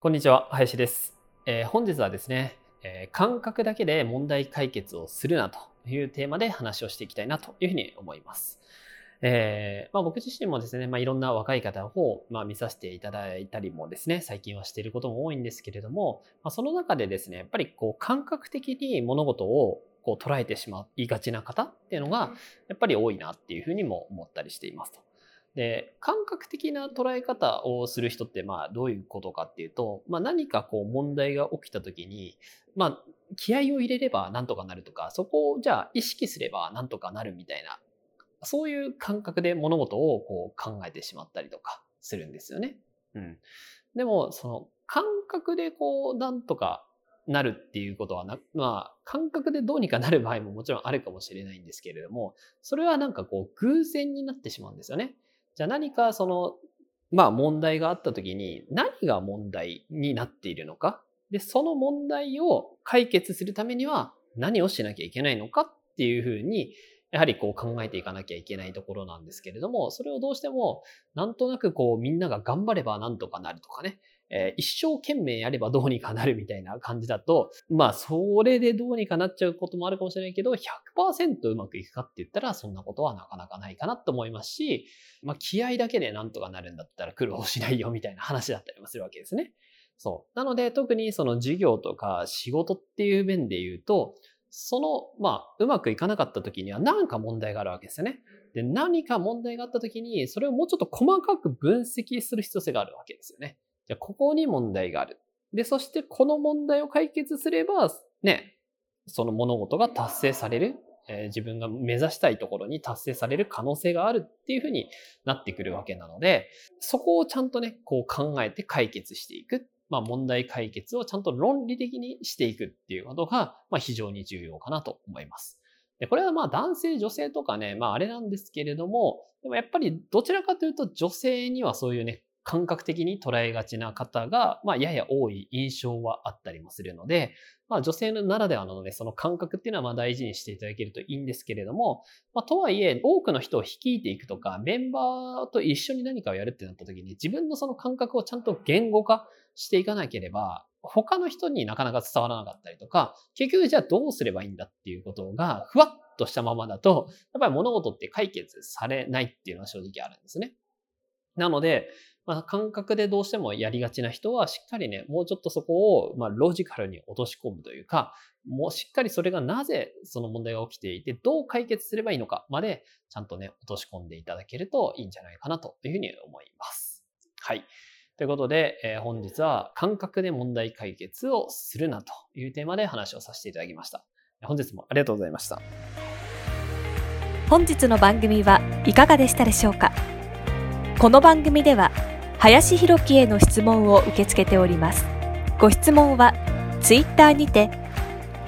こんにちは林です、えー、本日はですね、えー、感覚だけで問題解決をするなというテーマで話をしていきたいなというふうに思います。えー、まあ、僕自身もですね、まあ、いろんな若い方を、まあ、見させていただいたりもですね、最近はしていることも多いんですけれども、まあ、その中でですね、やっぱりこう感覚的に物事をこう捉えてしまいがちな方っていうのが、やっぱり多いなっていうふうにも思ったりしていますと。で、感覚的な捉え方をする人って、まあ、どういうことかっていうと、まあ、何かこう問題が起きた時に、まあ、気合を入れればなんとかなるとか、そこをじゃあ意識すればなんとかなるみたいなそういう感覚で物事をこう考えてしまったりとかするんですよね。うん。でも、その感覚でこう、なんとかなるっていうことはな、まあ、感覚でどうにかなる場合ももちろんあるかもしれないんですけれども、それはなんかこう、偶然になってしまうんですよね。じゃあ何かその、まあ問題があった時に何が問題になっているのか？で、その問題を解決するためには何をしなきゃいけないのか？っていうふうに、やはりこう考えていかなきゃいけないところなんですけれども、それをどうしても、なんとなくこうみんなが頑張ればなんとかなるとかね、えー、一生懸命やればどうにかなるみたいな感じだと、まあそれでどうにかなっちゃうこともあるかもしれないけど、100%うまくいくかって言ったらそんなことはなかなかないかなと思いますし、まあ気合だけでなんとかなるんだったら苦労しないよみたいな話だったりもするわけですね。そう。なので特にその授業とか仕事っていう面で言うと、その、まあ、うまくいかなかった時には何か問題があるわけですよね。で、何か問題があった時に、それをもうちょっと細かく分析する必要性があるわけですよね。じゃあ、ここに問題がある。で、そしてこの問題を解決すれば、ね、その物事が達成される。えー、自分が目指したいところに達成される可能性があるっていうふうになってくるわけなので、そこをちゃんとね、こう考えて解決していくまあ、問題解決をちゃんと論理的にしていくっていうことが、まあ、非常に重要かなと思います。で、これはまあ男性、女性とかね、まああれなんですけれども、でもやっぱりどちらかというと女性にはそういうね、感覚的に捉えがちな方が、まあ、やや多い印象はあったりもするので、まあ、女性ならではなので、その感覚っていうのはまあ大事にしていただけるといいんですけれども、まあ、とはいえ、多くの人を率いていくとか、メンバーと一緒に何かをやるってなった時に、自分のその感覚をちゃんと言語化していかなければ、他の人になかなか伝わらなかったりとか、結局じゃあどうすればいいんだっていうことが、ふわっとしたままだと、やっぱり物事って解決されないっていうのは正直あるんですね。なので、まあ、感覚でどうしてもやりがちな人は、しっかりね、もうちょっとそこを、ま、ロジカルに落とし込むというか、もうしっかりそれがなぜその問題が起きていて、どう解決すればいいのかまで、ちゃんとね、落とし込んでいただけるといいんじゃないかなというふうに思います。はい。ということで、えー、本日は感覚で問題解決をするなというテーマで話をさせていただきました。本日もありがとうございました。本日の番組はいかがでしたでしょうか？この番組では林弘樹への質問を受け付けております。ご質問は、ツイッターにて、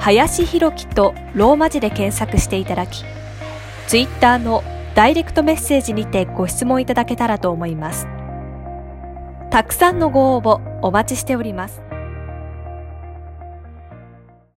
林弘樹とローマ字で検索していただき、ツイッターのダイレクトメッセージにてご質問いただけたらと思います。たくさんのご応募お待ちしております。